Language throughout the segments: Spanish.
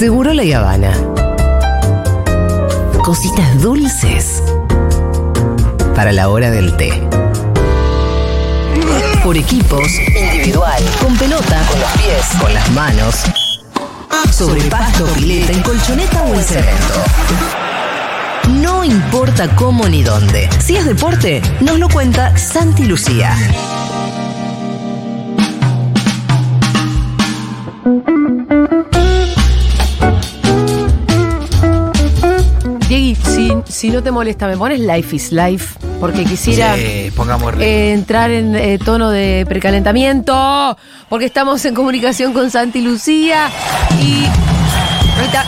Seguro la Habana. Cositas dulces para la hora del té. Por equipos, individual, con pelota, con los pies, con las manos, sobre pasto, pileta, en colchoneta o en cemento. No importa cómo ni dónde. Si es deporte, nos lo cuenta Santi Lucía. Si, no te molesta, me pones Life is Life, porque quisiera Sí, pongamos eh, entrar en eh, tono de precalentamiento, porque estamos en comunicación con Santi Lucía y ahorita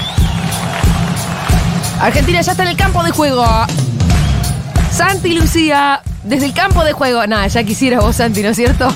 Argentina ya está en el campo de juego. Santi Lucía, desde el campo de juego. Nada, ya quisiera vos, Santi, ¿no es cierto?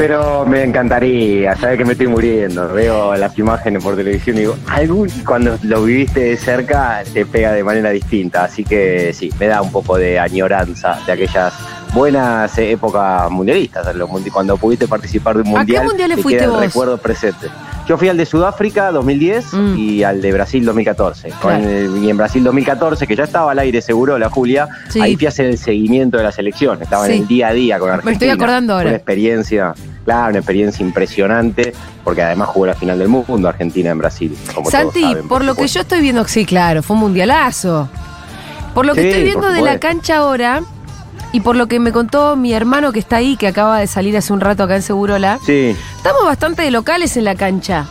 Pero me encantaría, sabes que me estoy muriendo. Veo las imágenes por televisión y digo, algún cuando lo viviste de cerca te pega de manera distinta. Así que sí, me da un poco de añoranza de aquellas buenas épocas mundialistas, cuando pudiste participar de un ¿A qué mundial. mundiales te fuiste vos? recuerdo presente. Yo fui al de Sudáfrica 2010 Mm. y al de Brasil 2014. Con Claro. el- y en Brasil 2014, que ya estaba al aire seguro la Julia, Sí. ahí fui a hacer el seguimiento de la selección. Estaba Sí. en el día a día con Argentina. estoy acordando ahora. Una experiencia, claro, una experiencia impresionante, porque además jugó la final del mundo Argentina en Brasil. Como Santi, todos saben, por lo que yo estoy viendo, sí, claro, fue un mundialazo. Por lo que estoy viendo de la cancha ahora, y por lo que me contó mi hermano que está ahí, que acaba de salir hace un rato acá en Segurola, Sí, estamos bastante de locales en la cancha.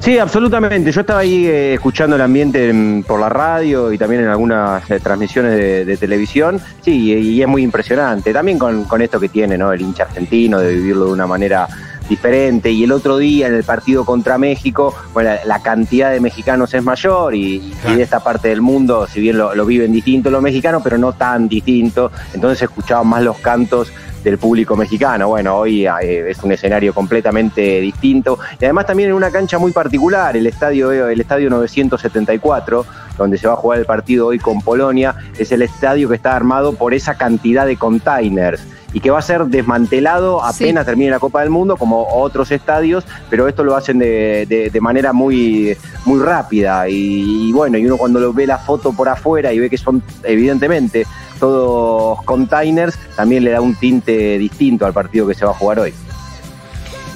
Sí, absolutamente. Yo estaba ahí eh, escuchando el ambiente en- por la radio y también en algunas eh, transmisiones de, de televisión. Sí, y, y es muy impresionante. También con, con esto que tiene, ¿no? El hincha argentino, de vivirlo de una manera diferente. Y el otro día en el partido contra México, bueno, la, la cantidad de mexicanos es mayor y, y de esta parte del mundo, si bien lo, lo viven distinto los mexicanos, pero no tan distinto. Entonces escuchaban más los cantos del público mexicano. Bueno, hoy eh, es un escenario completamente distinto y además también en una cancha muy particular, el estadio el estadio 974, donde se va a jugar el partido hoy con Polonia, es el estadio que está armado por esa cantidad de containers y que va a ser desmantelado Sí. apenas termine la Copa del Mundo, como otros estadios, pero esto lo hacen de, de- de manera muy, muy rápida. Y, y bueno, y uno cuando lo ve la foto por afuera y ve que son evidentemente todos containers, también le da un tinte distinto al partido que se va a jugar hoy.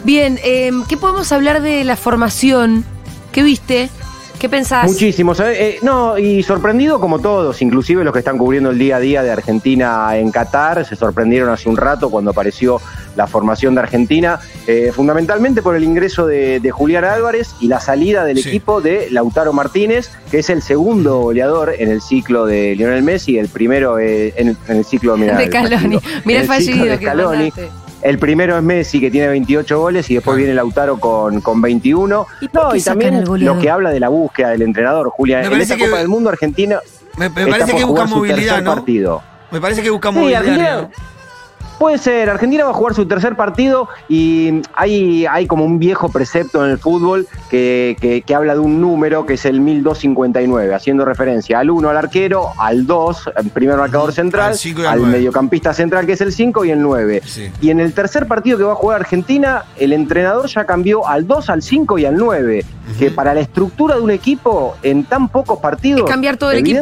Bien, eh, ¿qué podemos hablar de la formación? ¿Qué viste? ¿Qué pensás? Muchísimo, ¿sabes? Eh, no, y sorprendido como todos, inclusive los que están cubriendo el día a día de Argentina en Qatar, se sorprendieron hace un rato cuando apareció la formación de Argentina, eh, fundamentalmente por el ingreso de, de Julián Álvarez y la salida del Sí. equipo de Lautaro Martínez, que es el segundo goleador en el ciclo de Lionel Messi, el primero eh, en, en el ciclo mirá, de Caloni. Mira En el fallido que. El primero es Messi, que tiene 28 goles, y después viene Lautaro con, con 21. ¿Y No, y también lo que habla de la búsqueda del entrenador, Julia. Me En parece esta que- Copa del Mundo, Argentina Me, parece que busca movilidad, ¿no? partido. Me parece que busca Sí, movilidad. Puede ser. Argentina va a jugar su tercer partido y hay, hay como un viejo precepto en el fútbol que, que- que habla de un número que es el 1259, haciendo referencia al 1 al arquero, al 2, el primer marcador central, Al mediocampista central que es el 5 y el 9. Sí. Y en el tercer partido que va a jugar Argentina, el entrenador ya cambió al 2, al 5 y al 9. Que para la estructura de un equipo, en tan pocos partidos. Es cambiar todo el equipo.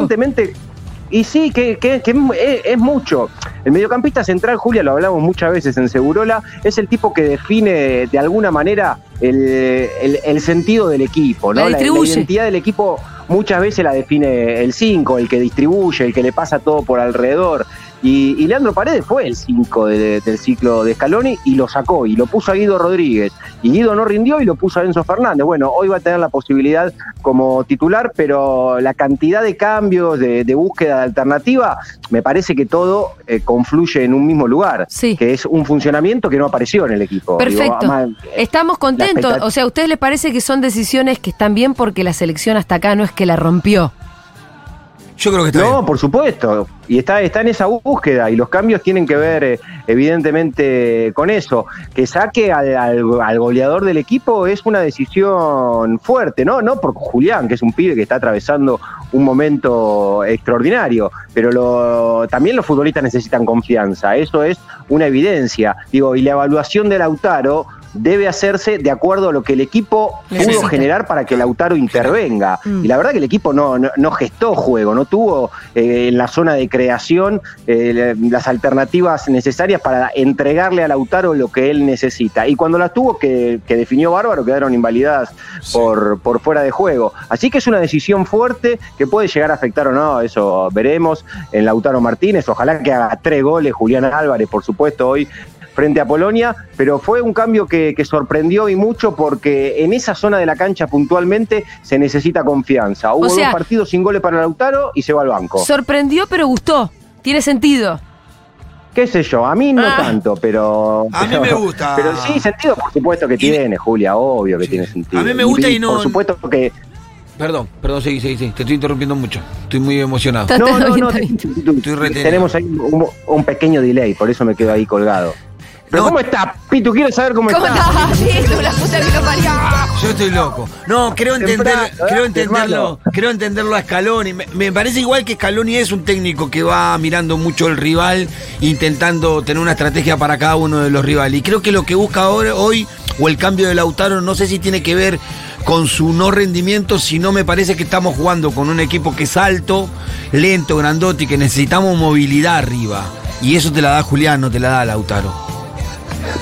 Y sí, que, que- que es, es mucho. El mediocampista central, Julia, lo hablamos muchas veces en Segurola, es el tipo que define de alguna manera el, el- el sentido del equipo, La ¿no? La, la identidad del equipo muchas veces la define el 5, el que distribuye, el que le pasa todo por alrededor. Y, y Leandro Paredes fue el 5 del ciclo de Scaloni y lo sacó y lo puso a Guido Rodríguez. Y Guido no rindió y lo puso a Enzo Fernández. Bueno, hoy va a tener la posibilidad como titular, pero la cantidad de cambios, de, de búsqueda de alternativa, me parece que todo eh, confluye en un mismo lugar, Sí. que es un funcionamiento que no apareció en el equipo. Perfecto. además, Estamos contentos. O sea, ¿a ustedes les parece que son decisiones que están bien porque la selección hasta acá no es que la rompió? Yo creo que está No, bien. por supuesto. Y está, está en esa búsqueda. Y los cambios tienen que ver, eh, evidentemente, con eso. Que saque al, al- al goleador del equipo es una decisión fuerte, ¿no? No por Julián, que es un pibe que está atravesando un momento extraordinario. Pero lo- también los futbolistas necesitan confianza. Eso es una evidencia. Digo, y la evaluación de Lautaro debe hacerse de acuerdo a lo que el equipo Necesita. pudo generar para que Lautaro intervenga. Mm. Y la verdad que el equipo no, no, no gestó juego, no tuvo eh, en la zona de creación eh, las alternativas necesarias para entregarle a Lautaro lo que él necesita. Y cuando las tuvo, que, que definió bárbaro, quedaron invalidadas por, por fuera de juego. Así que es una decisión fuerte que puede llegar a afectar o no, eso veremos en Lautaro Martínez. Ojalá que haga tres goles, Julián Álvarez, por supuesto, hoy frente a Polonia, pero fue un cambio que, que sorprendió y mucho porque en esa zona de la cancha puntualmente se necesita confianza. Hubo sea- dos partidos sin goles para Lautaro y se va al banco. Sorprendió, pero gustó. Tiene sentido. ¿Qué sé yo? A mí no Ah. tanto, pero. A mí me gusta. Pero sí, sentido, por supuesto que Y- tiene, Julia, obvio que Sí. tiene sentido. A mí me gusta y no- Por supuesto que. Perdón, perdón, sí, sí, sí. Te estoy interrumpiendo mucho. Estoy muy emocionado. No, no, no. Estoy retenido. tenemos ahí un, un pequeño delay, por eso me quedo ahí colgado. Pero No. ¿cómo está? Pitu, quiero saber cómo, ¿Cómo está. Pitu, la puta que lo parió. Yo estoy loco. No, creo entender, Temprano, creo ¿eh? entenderlo, creo entenderlo a Scaloni. Me, me parece igual que Scaloni es un técnico que va mirando mucho el rival, intentando tener una estrategia para cada uno de los rivales. Y creo que lo que busca ahora, hoy, o el cambio de Lautaro, no sé si tiene que ver con su no rendimiento, sino me parece que estamos jugando con un equipo que es alto, lento, grandote y que necesitamos movilidad arriba. Y eso te la da Julián, no te la da Lautaro.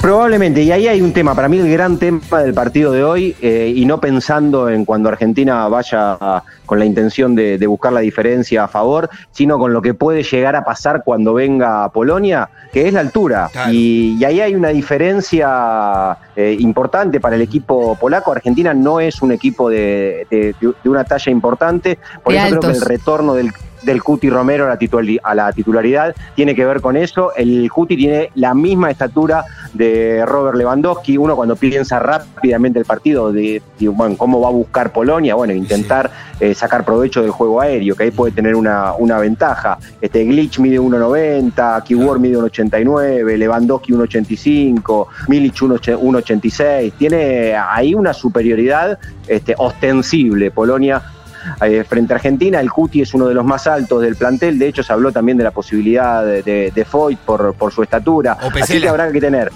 Probablemente, y ahí hay un tema, para mí el gran tema del partido de hoy, eh, y no pensando en cuando Argentina vaya a- con la intención de, de buscar la diferencia a favor, sino con lo que puede llegar a pasar cuando venga Polonia, que es la altura. Claro. Y, y ahí hay una diferencia eh, importante para el equipo polaco. Argentina no es un equipo de, de- de una talla importante, por eso creo que el retorno del del Cuti Romero a la, titularidad tiene que ver con eso. El Cuti tiene la misma estatura de Robert Lewandowski. Uno cuando piensa rápidamente el partido de, de, bueno, cómo va a buscar Polonia, bueno, intentar eh, sacar provecho del juego aéreo, que ahí puede tener una, una ventaja. Este Glitch mide 1.90, Keyword mide 1.89, Lewandowski 1.85, Milic 1.8 1.86. Tiene ahí una superioridad este, ostensible Polonia eh, frente a Argentina. El Cuti es uno de los más altos del plantel. De hecho, se habló también de la posibilidad de, de, de Foyt por, por su estatura. Así que habrá que tener.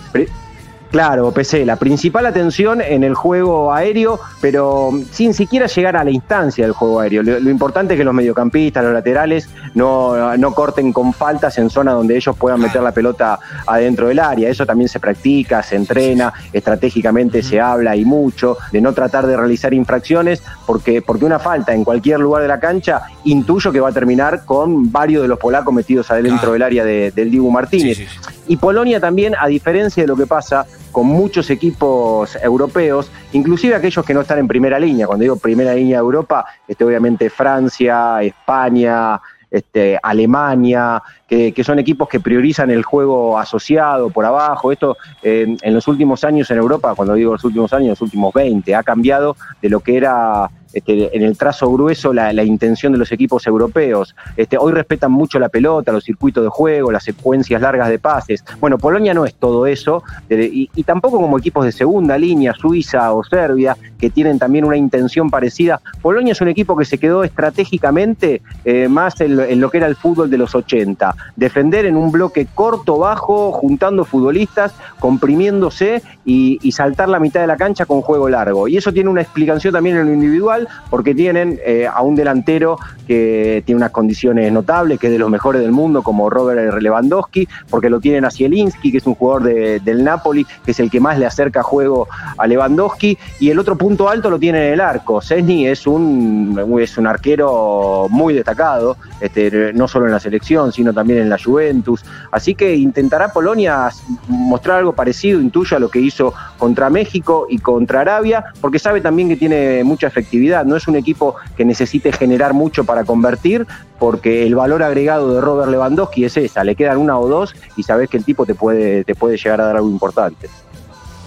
Claro, PC, la principal atención en el juego aéreo, pero sin siquiera llegar a la instancia del juego aéreo. Lo, lo importante es que los mediocampistas, los laterales, no, no corten con faltas en zona donde ellos puedan meter la pelota adentro del área. Eso también se practica, se entrena, estratégicamente se habla y mucho, de no tratar de realizar infracciones, porque, porque una falta en cualquier lugar de la cancha, intuyo que va a terminar con varios de los polacos metidos adentro del área de- del Dibu Martínez. Sí, sí, sí. Y Polonia también, a diferencia de lo que pasa con muchos equipos europeos, inclusive aquellos que no están en primera línea, cuando digo primera línea de Europa, este, obviamente Francia, España, este, Alemania, que, son equipos que priorizan el juego asociado por abajo. Esto en los últimos años en Europa, cuando digo los últimos años, los últimos 20, ha cambiado de lo que era este, en el trazo grueso la, intención de los equipos europeos. Este, hoy respetan mucho la pelota, los circuitos de juego, las secuencias largas de pases. Bueno, Polonia no es todo eso, y tampoco como equipos de segunda línea, Suiza o Serbia, que tienen también una intención parecida. Polonia es un equipo que se quedó estratégicamente eh, más en, lo- que era el fútbol de los 80. Defender en un bloque corto, bajo, juntando futbolistas, comprimiéndose y, saltar la mitad de la cancha con juego largo. Y eso tiene una explicación también en lo individual, porque tienen eh, a un delantero que tiene unas condiciones notables, que es de los mejores del mundo, como Robert Lewandowski, porque lo tienen a Zielinski, que es un jugador de- del Napoli, que es el que más le acerca juego a Lewandowski, y el otro punto alto lo tiene en el arco. Cesny es un, es un arquero muy destacado, este, no solo en la selección, sino también en la Juventus. Así que intentará Polonia mostrar algo parecido, intuyo, a lo que hizo contra México y contra Arabia, porque sabe también que tiene mucha efectividad. No es un equipo que necesite generar mucho para convertir, porque el valor agregado de Robert Lewandowski es esa, le quedan una o dos y sabes que el tipo te puede, te puede llegar a dar algo importante.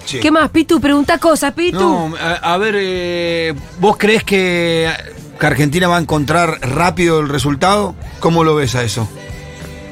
Sí. ¿Qué más, Pitu? Pregunta cosas, Pitu. No, a, a ver, eh, ¿vos crees que, que Argentina va a encontrar rápido el resultado? ¿Cómo lo ves a eso?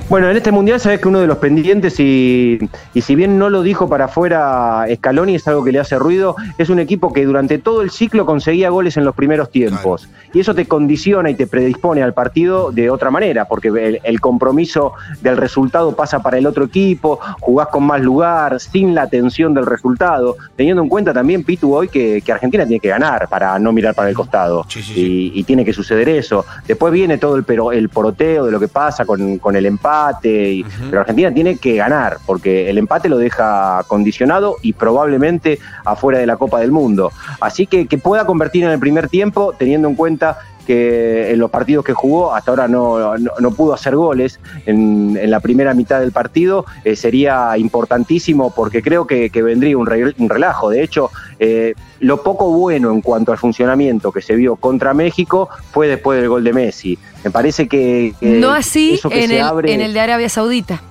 Bueno, en este mundial sabes que uno de los pendientes, y, y si bien no lo dijo para afuera Scaloni, es algo que le hace ruido, es un equipo que durante todo el ciclo conseguía goles en los primeros tiempos. Y eso te condiciona y te predispone al partido de otra manera, porque el, el compromiso del resultado pasa para el otro equipo, jugás con más lugar, sin la tensión del resultado, teniendo en cuenta también, Pitu, hoy que, que Argentina tiene que ganar para no mirar para el costado. Sí, sí, sí. Y, y tiene que suceder eso. Después viene todo el, pero, el poroteo de lo que pasa con, con el empate, y- pero Argentina tiene que ganar, porque el empate lo deja condicionado y probablemente afuera de la Copa del Mundo. Así que que pueda convertir en el primer tiempo, teniendo en cuenta que en los partidos que jugó hasta ahora no, no, no pudo hacer goles en, en la primera mitad del partido, eh, sería importantísimo porque creo que, que vendría un, re- un relajo. De hecho, eh, lo poco bueno en cuanto al funcionamiento que se vio contra México fue después del gol de Messi. Me parece que, que no así que en se el, abre- en el de Arabia Saudita.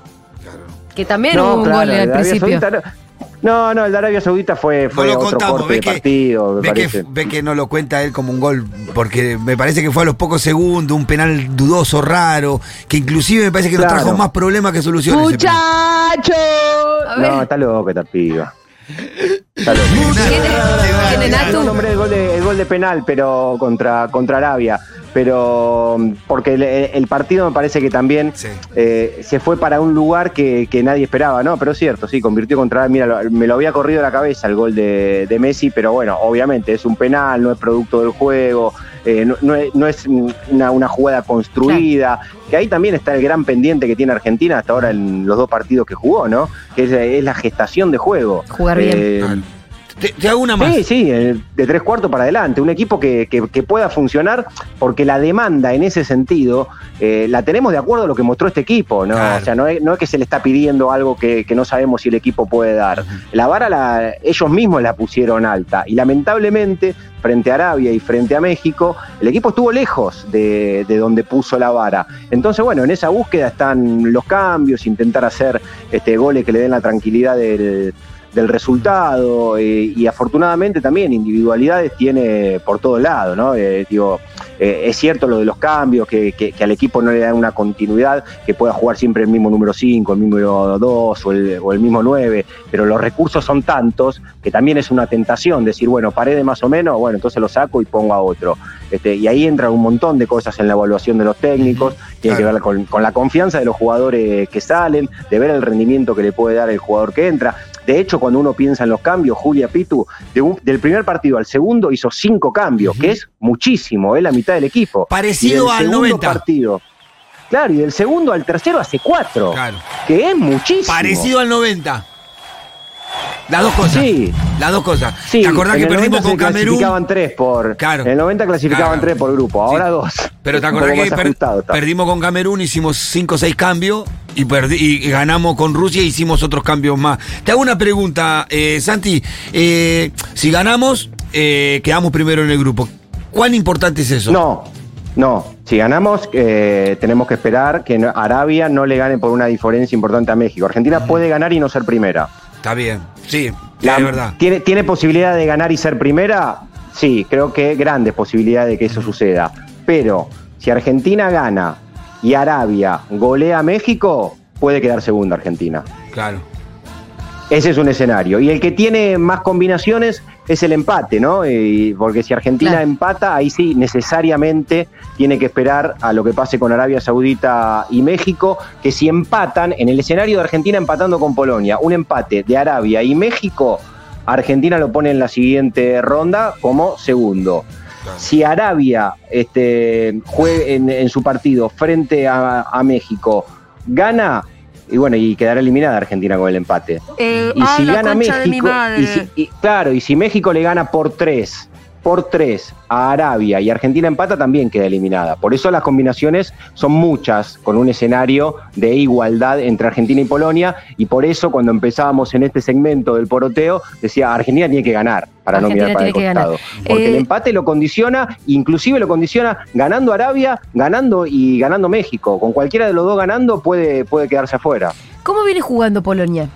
Que también No, hubo un claro, gol el al principio. Saudita no- no, no, el de Arabia Saudita fue, No fue lo otro contamos, corte ve de que, partido, me ve, que, parece. ve que no lo cuenta él como un gol, porque me parece que fue a los pocos segundos, un penal dudoso, raro, que inclusive me parece que nos trajo más problemas que soluciones. ese penal. ¡Muchacho! A ver, No, está loco esta piba. Está loco. No nombré el gol de, el gol de penal, pero contra, contra Arabia. Pero mm, porque el, el partido me parece que también Sí. eh, se fue para un lugar que, que nadie esperaba, ¿no? Pero es cierto, sí, convirtió contra. Mira, lo- me lo había corrido a la cabeza el gol de, de Messi, pero bueno, obviamente es un penal, no es producto del juego, eh, no, no es, no es una, una jugada construida. Que ahí también está el gran pendiente que tiene Argentina hasta ahora en los dos partidos que jugó, ¿no? Que es, es la gestación de juego. Jugar bien. Eh. Te, te hago una más. Sí, sí, eh, de tres cuartos para adelante. Un equipo que, que- que pueda funcionar, porque la demanda en ese sentido eh, la tenemos de acuerdo a lo que mostró este equipo. ¿no? Claro. O sea, no es, no es que se le está pidiendo algo que, que no sabemos si el equipo puede dar. La vara la, ellos mismos la pusieron alta. Y lamentablemente, frente a Arabia y frente a México, el equipo estuvo lejos de, de donde puso la vara. Entonces, bueno, en esa búsqueda están los cambios, intentar hacer este, goles que le den la tranquilidad del del resultado eh, y afortunadamente también individualidades tiene por todos lados, ¿no? Eh, digo, eh, es cierto lo de los cambios, que, que- que al equipo no le dan una continuidad, que pueda jugar siempre el mismo número 5, el mismo 2 o el, o el mismo 9, pero los recursos son tantos que también es una tentación decir, bueno, paré de más o menos, bueno, entonces lo saco y pongo a otro. Este, y ahí entra un montón de cosas en la evaluación de los técnicos, tiene Claro. que ver con, con la confianza de los jugadores que salen, de ver el rendimiento que le puede dar el jugador que entra. De hecho, cuando uno piensa en los cambios, Julia Pitu, de un- del primer partido al segundo hizo cinco cambios, que es muchísimo, es la mitad del equipo. Parecido Y del al segundo 90. partido. Claro, y del segundo al tercero hace cuatro, Claro. que es muchísimo. Parecido al 90. Las dos cosas. Sí. Las dos cosas. Sí, ¿Te acordás que perdimos 90 con Camerún? clasificaban tres por. Claro. En el 90 clasificaban Claro. tres por grupo, ahora Sí. dos. Pero te acordás que per- perdimos con Camerún, hicimos 5 o 6 cambios y, perdi- y ganamos con Rusia e hicimos otros cambios más. Te hago una pregunta, eh, Santi. Eh, si ganamos, eh, quedamos primero en el grupo. ¿Cuán importante es eso? No, no. Si ganamos, eh, tenemos que esperar que Arabia no le gane por una diferencia importante a México. Argentina puede ganar y no ser primera. Está bien. Sí, La- es verdad. ¿tiene, ¿Tiene posibilidad de ganar y ser primera? Sí, creo que grandes posibilidades de que eso suceda. Pero si Argentina gana y Arabia golea a México, puede quedar segunda Argentina. Claro. Ese es un escenario. Y el que tiene más combinaciones es el empate, ¿no? Y porque si Argentina Claro. empata, ahí sí necesariamente tiene que esperar a lo que pase con Arabia Saudita y México, que si empatan, en el escenario de Argentina empatando con Polonia, un empate de Arabia y México, Argentina lo pone en la siguiente ronda como segundo. Si Arabia este, juegue en, en su partido frente a, a México, gana, y bueno, y quedará eliminada Argentina con el empate. Eh, Y ah, si la gana México, y si- y- claro, y si México le gana por tres, por tres a Arabia y Argentina empata, también queda eliminada. Por eso las combinaciones son muchas, con un escenario de igualdad entre Argentina y Polonia, y por eso cuando empezábamos en este segmento del poroteo, decía Argentina tiene que ganar para no mirar para el costado. Porque Eh, el empate lo condiciona, inclusive lo condiciona ganando Arabia, ganando y ganando México. Con cualquiera de los dos ganando puede, puede quedarse afuera. ¿Cómo viene jugando Polonia?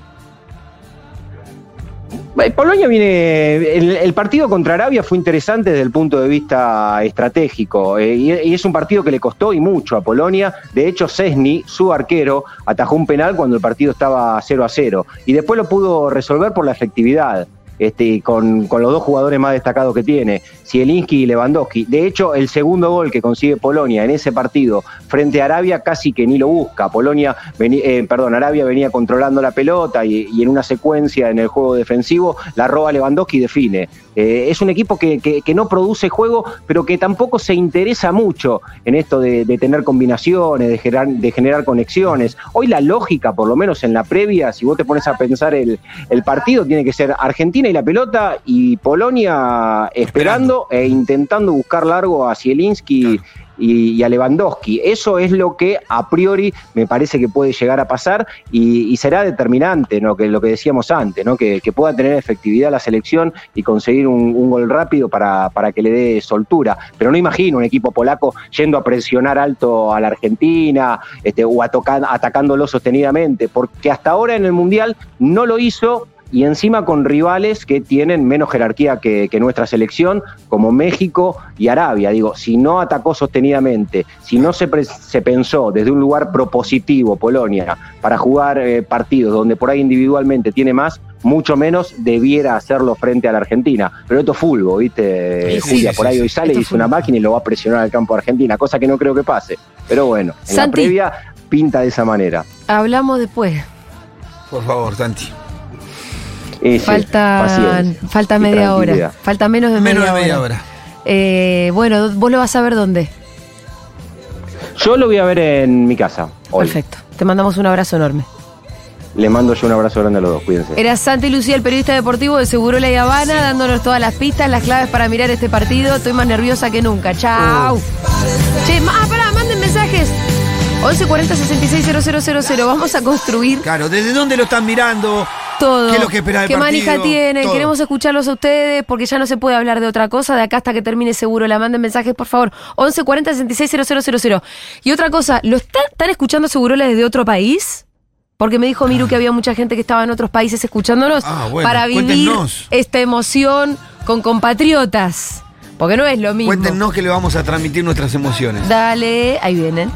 Polonia viene. El, el partido contra Arabia fue interesante desde el punto de vista estratégico. eh, y, y es un partido que le costó y mucho a Polonia. De hecho, Cesny, su arquero, atajó un penal cuando el partido estaba 0 a 0. Y después lo pudo resolver por la efectividad. Este, con, con los dos jugadores más destacados que tiene, Zielinski y Lewandowski. De hecho, el segundo gol que consigue Polonia en ese partido frente a Arabia casi que ni lo busca. Polonia, eh, perdón, Arabia venía controlando la pelota y, en una secuencia en el juego defensivo la roba Lewandowski y define. Eh, es un equipo que, que- que no produce juego, pero que tampoco se interesa mucho en esto de, de tener combinaciones, de generar, de generar conexiones. Hoy la lógica, por lo menos en la previa, si vos te pones a pensar el, el partido, tiene que ser Argentina y la pelota y Polonia esperando e intentando buscar largo a Zielinski y, y a Lewandowski. Eso es lo que a priori me parece que puede llegar a pasar y, y será determinante, ¿no? que lo que decíamos antes, ¿no? que, que pueda tener efectividad la selección y conseguir un, un gol rápido para, para que le dé soltura. Pero no imagino un equipo polaco yendo a presionar alto a la Argentina este, o a tocar- atacándolo sostenidamente, porque hasta ahora en el Mundial no lo hizo y encima con rivales que tienen menos jerarquía que, que nuestra selección, como México y Arabia. Digo, si no atacó sostenidamente, si no se, pre- se pensó desde un lugar propositivo Polonia para jugar eh, partidos donde por ahí individualmente tiene más, mucho menos debiera hacerlo frente a la Argentina. Pero esto es fútbol, ¿viste, Sí, Julia? sí, por ahí sí. hoy sale y hizo una máquina y lo va a presionar al campo de Argentina, cosa que no creo que pase. Pero bueno, en la previa pinta de esa manera. Hablamos después. Por favor, Santi. Y sí, Falta, falta media hora. Falta menos de Menos media, de media hora. hora. Eh, bueno, vos lo vas a ver dónde. Yo lo voy a ver en mi casa. Hoy. Perfecto. Te mandamos un abrazo enorme. Le mando yo un abrazo grande a los dos, cuídense. Era Santi Lucía, el periodista deportivo de Seguro La Habana, dándonos todas las pistas, las claves para mirar este partido. Estoy más nerviosa que nunca. Chao. Che, ma- ah, pará, manden mensajes. 1140 660000. Vamos a construir Claro, ¿desde dónde lo están mirando? Todo. ¿Qué es lo que espera ¿Qué manija tienen? Todo. Queremos escucharlos a ustedes porque ya no se puede hablar de otra cosa de acá hasta que termine seguro. La manden mensajes, por favor. 1140 660000. Y otra cosa, ¿lo están, están escuchando Segurola desde otro país? Porque me dijo Miru que había mucha gente que estaba en otros países escuchándonos Ah, bueno, para vivir cuéntenos. esta emoción con compatriotas. Porque no es lo mismo. Cuéntenos que le vamos a transmitir nuestras emociones. Dale, ahí vienen.